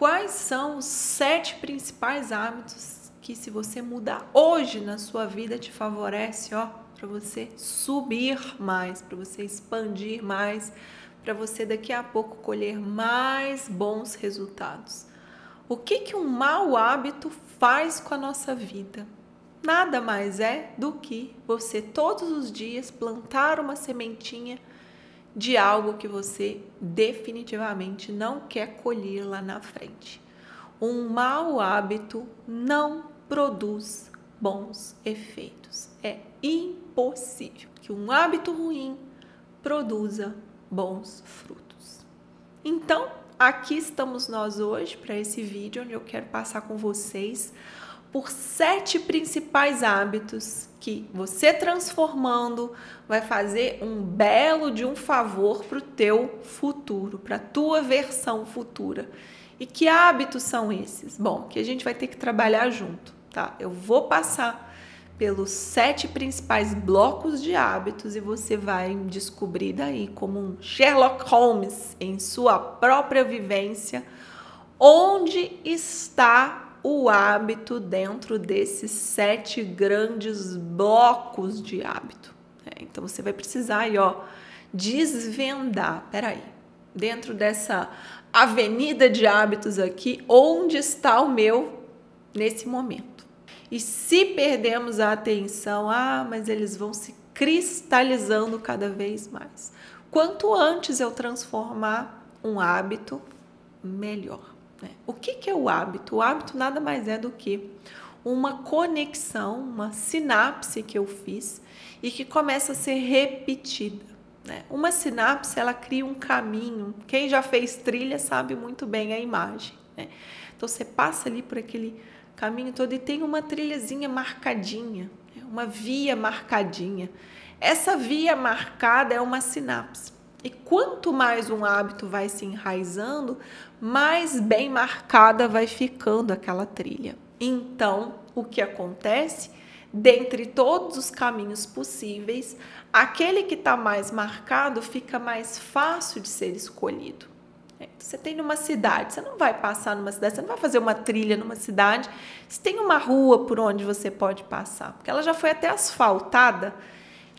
quais são os sete principais hábitos que, se você mudar hoje na sua vida, te favorece, ó, para você subir mais, para você expandir mais, para você daqui a pouco colher mais bons resultados. O que que um mau hábito faz com a nossa vida? Nada mais é do que você todos os dias plantar uma sementinha de algo que você definitivamente não quer colher lá na frente. Um mau hábito não produz bons efeitos. É impossível que um hábito ruim produza bons frutos. Então, aqui estamos nós hoje para esse vídeo onde eu quero passar com vocês por sete principais hábitos que você transformando vai fazer um belo de um favor para o teu futuro, para a tua versão futura. E que hábitos são esses? Bom, que a gente vai ter que trabalhar junto, tá? Eu vou passar pelos sete principais blocos de hábitos e você vai descobrir daí como um Sherlock Holmes em sua própria vivência onde está o hábito dentro desses sete grandes blocos de hábito. É, então você vai precisar aí, ó, desvendar. Peraí, dentro dessa avenida de hábitos aqui, onde está o meu nesse momento? E se perdemos a atenção, ah, mas eles vão se cristalizando cada vez mais. Quanto antes eu transformar um hábito, melhor. Né? O que, que é o hábito? O hábito nada mais é do que uma conexão, uma sinapse que eu fiz e que começa a ser repetida. Né? Uma sinapse ela cria um caminho. Quem já fez trilha sabe muito bem a imagem. Né? Então você passa ali por aquele caminho todo e tem uma trilhazinha marcadinha, né? uma via marcadinha. Essa via marcada é uma sinapse. E quanto mais um hábito vai se enraizando, mais bem marcada vai ficando aquela trilha. Então, o que acontece? Dentre todos os caminhos possíveis, aquele que está mais marcado fica mais fácil de ser escolhido. É, você tem numa cidade, você não vai passar numa cidade, você não vai fazer uma trilha numa cidade. Se tem uma rua por onde você pode passar, porque ela já foi até asfaltada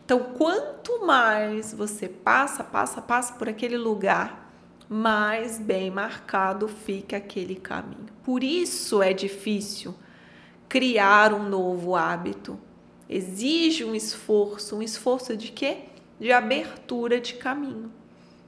então, quanto mais você passa, passa, passa por aquele lugar, mais bem marcado fica aquele caminho. Por isso é difícil criar um novo hábito. Exige um esforço, um esforço de quê? De abertura de caminho,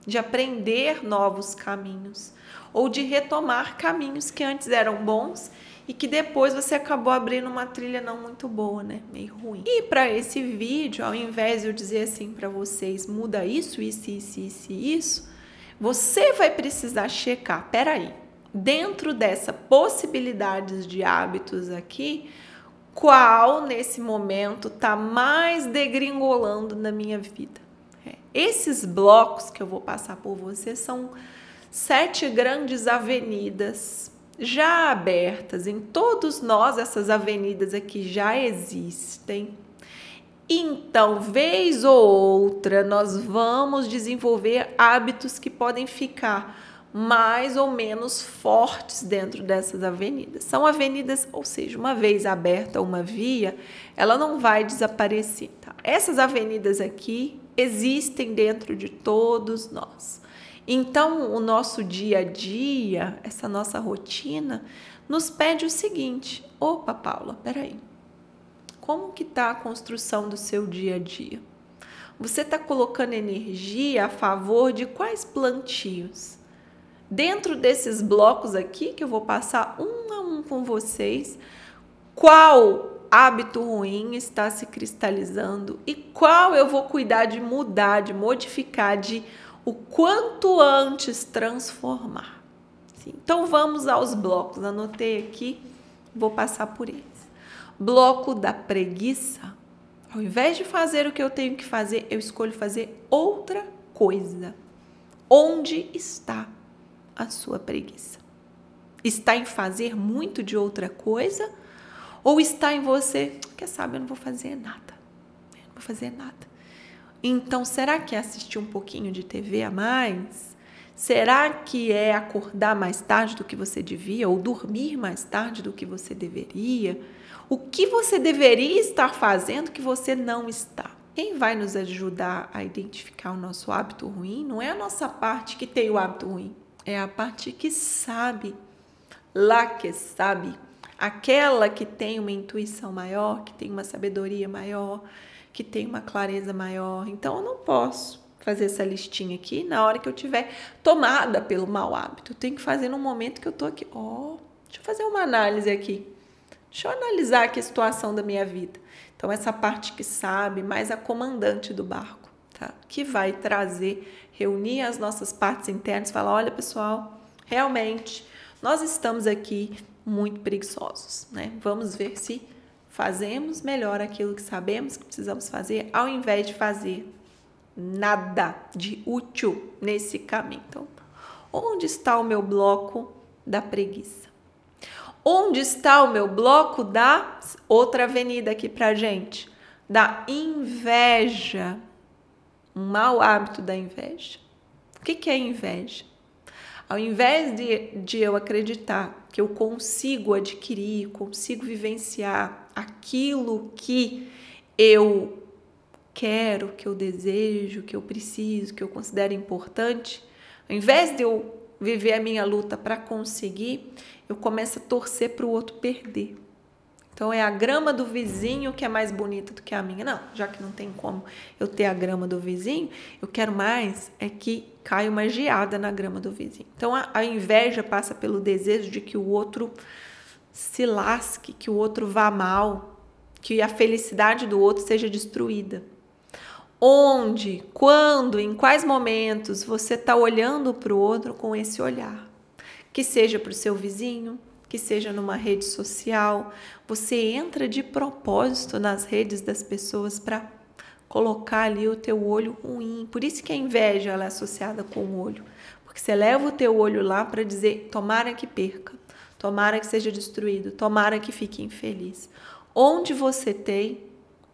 de aprender novos caminhos ou de retomar caminhos que antes eram bons e que depois você acabou abrindo uma trilha não muito boa, né? Meio ruim. E para esse vídeo, ao invés de eu dizer assim para vocês, muda isso, isso, isso, isso isso, você vai precisar checar. Peraí, dentro dessa possibilidades de hábitos aqui, qual nesse momento tá mais degringolando na minha vida? É, esses blocos que eu vou passar por você são sete grandes avenidas já abertas em todos nós, essas avenidas aqui já existem. Então, vez ou outra, nós vamos desenvolver hábitos que podem ficar mais ou menos fortes dentro dessas avenidas. São avenidas, ou seja, uma vez aberta uma via, ela não vai desaparecer. Tá? Essas avenidas aqui existem dentro de todos nós. Então, o nosso dia a dia, essa nossa rotina, nos pede o seguinte: opa, Paula, peraí. Como que está a construção do seu dia a dia? Você está colocando energia a favor de quais plantios? Dentro desses blocos aqui, que eu vou passar um a um com vocês, qual hábito ruim está se cristalizando e qual eu vou cuidar de mudar, de modificar, de o quanto antes transformar. Sim. Então vamos aos blocos. Anotei aqui, vou passar por eles. Bloco da preguiça. Ao invés de fazer o que eu tenho que fazer, eu escolho fazer outra coisa. Onde está a sua preguiça? Está em fazer muito de outra coisa? Ou está em você, quer saber, eu não vou fazer nada. Eu não vou fazer nada. Então, será que assistir um pouquinho de TV a mais? Será que é acordar mais tarde do que você devia ou dormir mais tarde do que você deveria? O que você deveria estar fazendo que você não está? Quem vai nos ajudar a identificar o nosso hábito ruim não é a nossa parte que tem o hábito ruim, é a parte que sabe, lá que sabe, aquela que tem uma intuição maior, que tem uma sabedoria maior, que tem uma clareza maior. Então eu não posso fazer essa listinha aqui na hora que eu tiver tomada pelo mau hábito. Eu tenho que fazer no momento que eu tô aqui. Ó, oh, deixa eu fazer uma análise aqui. Deixa eu analisar aqui a situação da minha vida. Então, essa parte que sabe, mais a comandante do barco, tá? Que vai trazer, reunir as nossas partes internas, falar: olha, pessoal, realmente nós estamos aqui muito preguiçosos, né? Vamos ver se fazemos melhor aquilo que sabemos que precisamos fazer, ao invés de fazer nada de útil nesse caminho. Então, onde está o meu bloco da preguiça? Onde está o meu bloco da outra avenida aqui pra gente? Da inveja. Um mau hábito da inveja. O que, que é inveja? Ao invés de, de eu acreditar que eu consigo adquirir, consigo vivenciar aquilo que eu quero, que eu desejo, que eu preciso, que eu considero importante, ao invés de eu viver a minha luta para conseguir, eu começo a torcer para o outro perder. Então é a grama do vizinho que é mais bonita do que a minha. Não, já que não tem como eu ter a grama do vizinho, eu quero mais é que caia uma geada na grama do vizinho. Então a, a inveja passa pelo desejo de que o outro se lasque, que o outro vá mal, que a felicidade do outro seja destruída onde, quando, em quais momentos você está olhando para o outro com esse olhar. Que seja para o seu vizinho, que seja numa rede social, você entra de propósito nas redes das pessoas para colocar ali o teu olho ruim. Por isso que a inveja ela é associada com o olho, porque você leva o teu olho lá para dizer tomara que perca, tomara que seja destruído, tomara que fique infeliz. Onde você tem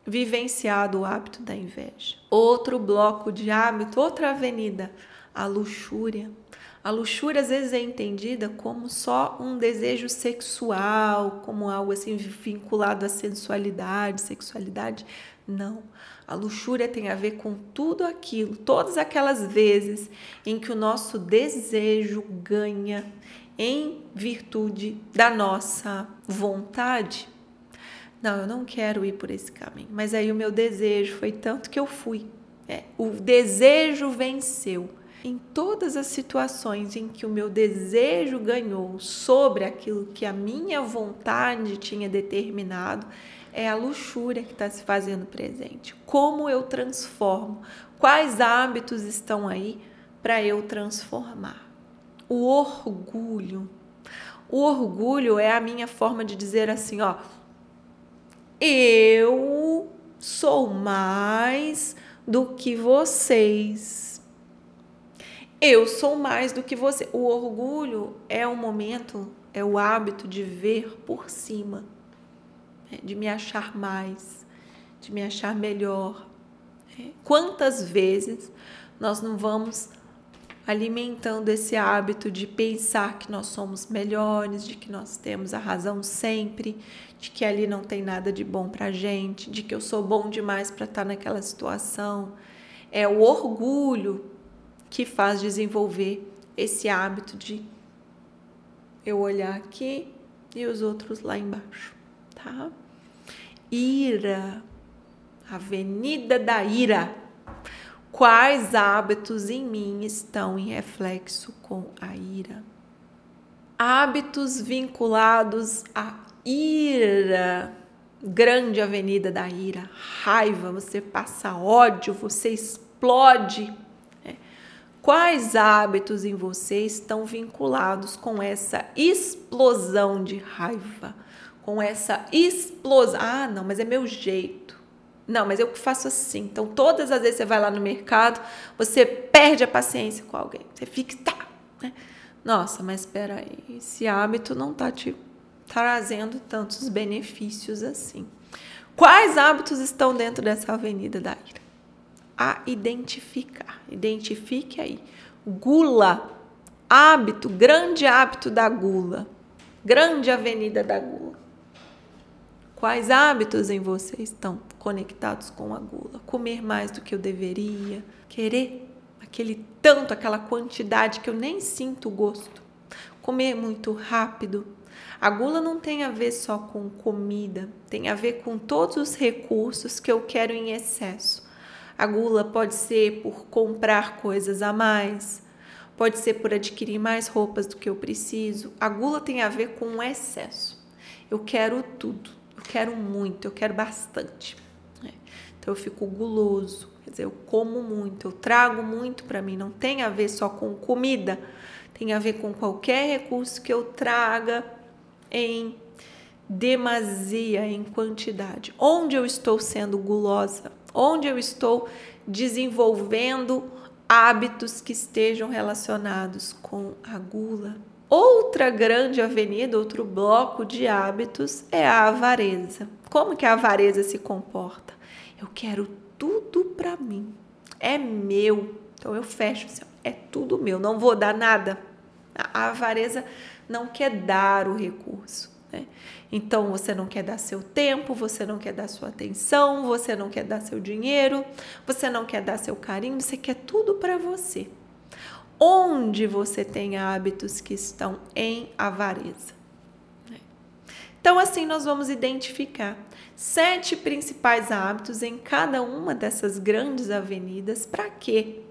vivenciado o hábito da inveja. Outro bloco de hábito, outra avenida, a luxúria. A luxúria às vezes é entendida como só um desejo sexual, como algo assim vinculado à sensualidade, sexualidade. Não. A luxúria tem a ver com tudo aquilo, todas aquelas vezes em que o nosso desejo ganha em virtude da nossa vontade não, eu não quero ir por esse caminho. Mas aí o meu desejo foi tanto que eu fui. É, o desejo venceu. Em todas as situações em que o meu desejo ganhou sobre aquilo que a minha vontade tinha determinado, é a luxúria que está se fazendo presente. Como eu transformo? Quais hábitos estão aí para eu transformar? O orgulho. O orgulho é a minha forma de dizer assim, ó, eu sou mais do que vocês. Eu sou mais do que você. O orgulho é o momento, é o hábito de ver por cima, né? de me achar mais, de me achar melhor. É. Quantas vezes nós não vamos alimentando esse hábito de pensar que nós somos melhores, de que nós temos a razão sempre, de que ali não tem nada de bom para gente, de que eu sou bom demais para estar tá naquela situação. É o orgulho que faz desenvolver esse hábito de eu olhar aqui e os outros lá embaixo, tá? Ira, avenida da ira. Quais hábitos em mim estão em reflexo com a ira? Hábitos vinculados à ira, grande avenida da ira, raiva, você passa ódio, você explode. Quais hábitos em você estão vinculados com essa explosão de raiva? Com essa explosão. Ah, não, mas é meu jeito. Não, mas eu faço assim. Então, todas as vezes você vai lá no mercado, você perde a paciência com alguém. Você fica, tá. Né? Nossa, mas espera aí, esse hábito não tá te trazendo tantos benefícios assim. Quais hábitos estão dentro dessa avenida da ira? A identificar. Identifique aí. Gula, hábito, grande hábito da gula, grande avenida da gula. Quais hábitos em você estão conectados com a gula? Comer mais do que eu deveria, querer aquele tanto, aquela quantidade que eu nem sinto o gosto, comer muito rápido. A gula não tem a ver só com comida, tem a ver com todos os recursos que eu quero em excesso. A gula pode ser por comprar coisas a mais, pode ser por adquirir mais roupas do que eu preciso. A gula tem a ver com o excesso. Eu quero tudo, eu quero muito, eu quero bastante. Né? Então eu fico guloso, quer dizer, eu como muito, eu trago muito para mim. Não tem a ver só com comida, tem a ver com qualquer recurso que eu traga em demasia, em quantidade. Onde eu estou sendo gulosa? Onde eu estou desenvolvendo hábitos que estejam relacionados com a gula. Outra grande avenida, outro bloco de hábitos é a avareza. Como que a avareza se comporta? Eu quero tudo para mim. É meu. Então eu fecho assim, é tudo meu, não vou dar nada. A avareza não quer dar o recurso. Né? Então você não quer dar seu tempo, você não quer dar sua atenção, você não quer dar seu dinheiro, você não quer dar seu carinho, você quer tudo para você. Onde você tem hábitos que estão em avareza. Né? Então, assim, nós vamos identificar sete principais hábitos em cada uma dessas grandes avenidas. Para quê?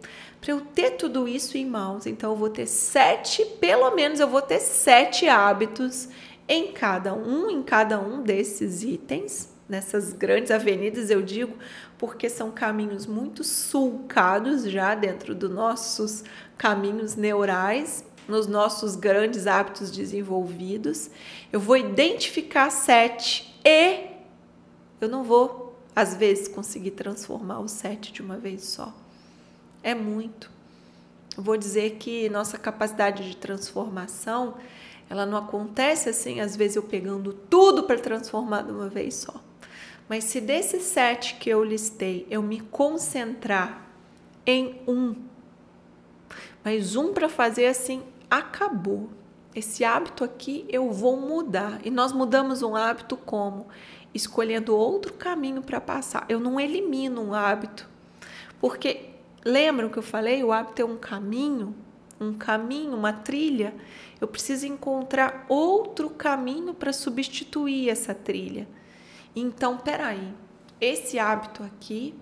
Para eu ter tudo isso em mãos, então eu vou ter sete, pelo menos eu vou ter sete hábitos em cada um, em cada um desses itens, nessas grandes avenidas, eu digo, porque são caminhos muito sulcados já dentro dos nossos caminhos neurais, nos nossos grandes hábitos desenvolvidos. Eu vou identificar sete e eu não vou, às vezes, conseguir transformar os sete de uma vez só. É muito. Vou dizer que nossa capacidade de transformação ela não acontece assim, às vezes eu pegando tudo para transformar de uma vez só. Mas se desses sete que eu listei, eu me concentrar em um, mas um para fazer assim, acabou. Esse hábito aqui eu vou mudar. E nós mudamos um hábito como? Escolhendo outro caminho para passar. Eu não elimino um hábito. Porque lembram que eu falei? O hábito é um caminho, um caminho, uma trilha eu preciso encontrar outro caminho para substituir essa trilha. Então, peraí, esse hábito aqui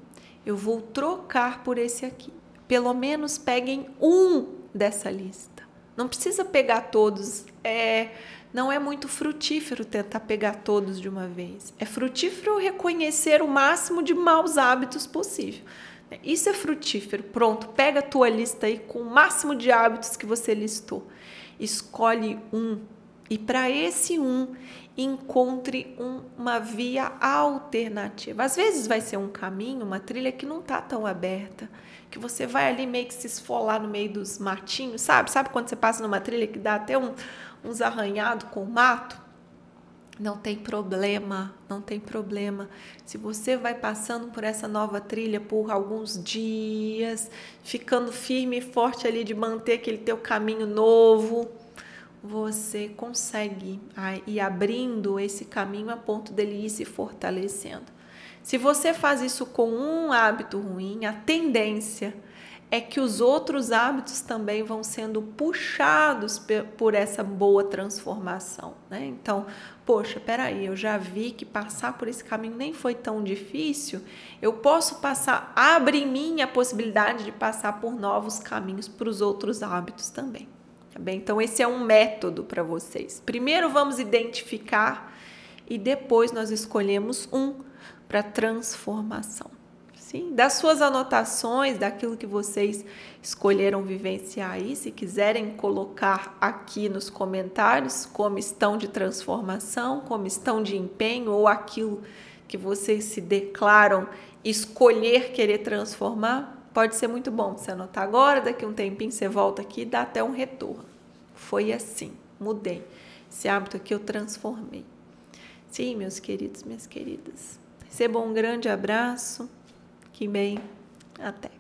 eu vou trocar por esse aqui. Pelo menos peguem um dessa lista. Não precisa pegar todos. É, não é muito frutífero tentar pegar todos de uma vez. É frutífero reconhecer o máximo de maus hábitos possível. Isso é frutífero. Pronto, pega a tua lista aí com o máximo de hábitos que você listou escolhe um e para esse um encontre um, uma via alternativa. Às vezes vai ser um caminho, uma trilha que não está tão aberta, que você vai ali meio que se esfolar no meio dos matinhos, sabe? Sabe quando você passa numa trilha que dá até um, uns arranhados com mato? Não tem problema, não tem problema. Se você vai passando por essa nova trilha por alguns dias, ficando firme e forte ali de manter aquele teu caminho novo, você consegue ir abrindo esse caminho a ponto dele ir se fortalecendo. Se você faz isso com um hábito ruim, a tendência é que os outros hábitos também vão sendo puxados por essa boa transformação. Né? Então, poxa, peraí, eu já vi que passar por esse caminho nem foi tão difícil, eu posso passar, abre em mim a possibilidade de passar por novos caminhos para os outros hábitos também. Tá bem? Então, esse é um método para vocês. Primeiro, vamos identificar e depois nós escolhemos um para transformação. Sim, das suas anotações, daquilo que vocês escolheram vivenciar aí, se quiserem colocar aqui nos comentários como estão de transformação, como estão de empenho ou aquilo que vocês se declaram escolher querer transformar, pode ser muito bom você anotar agora, daqui um tempinho você volta aqui e dá até um retorno. Foi assim, mudei. Esse hábito aqui eu transformei. Sim, meus queridos, minhas queridas. Recebam um grande abraço que bem. Até.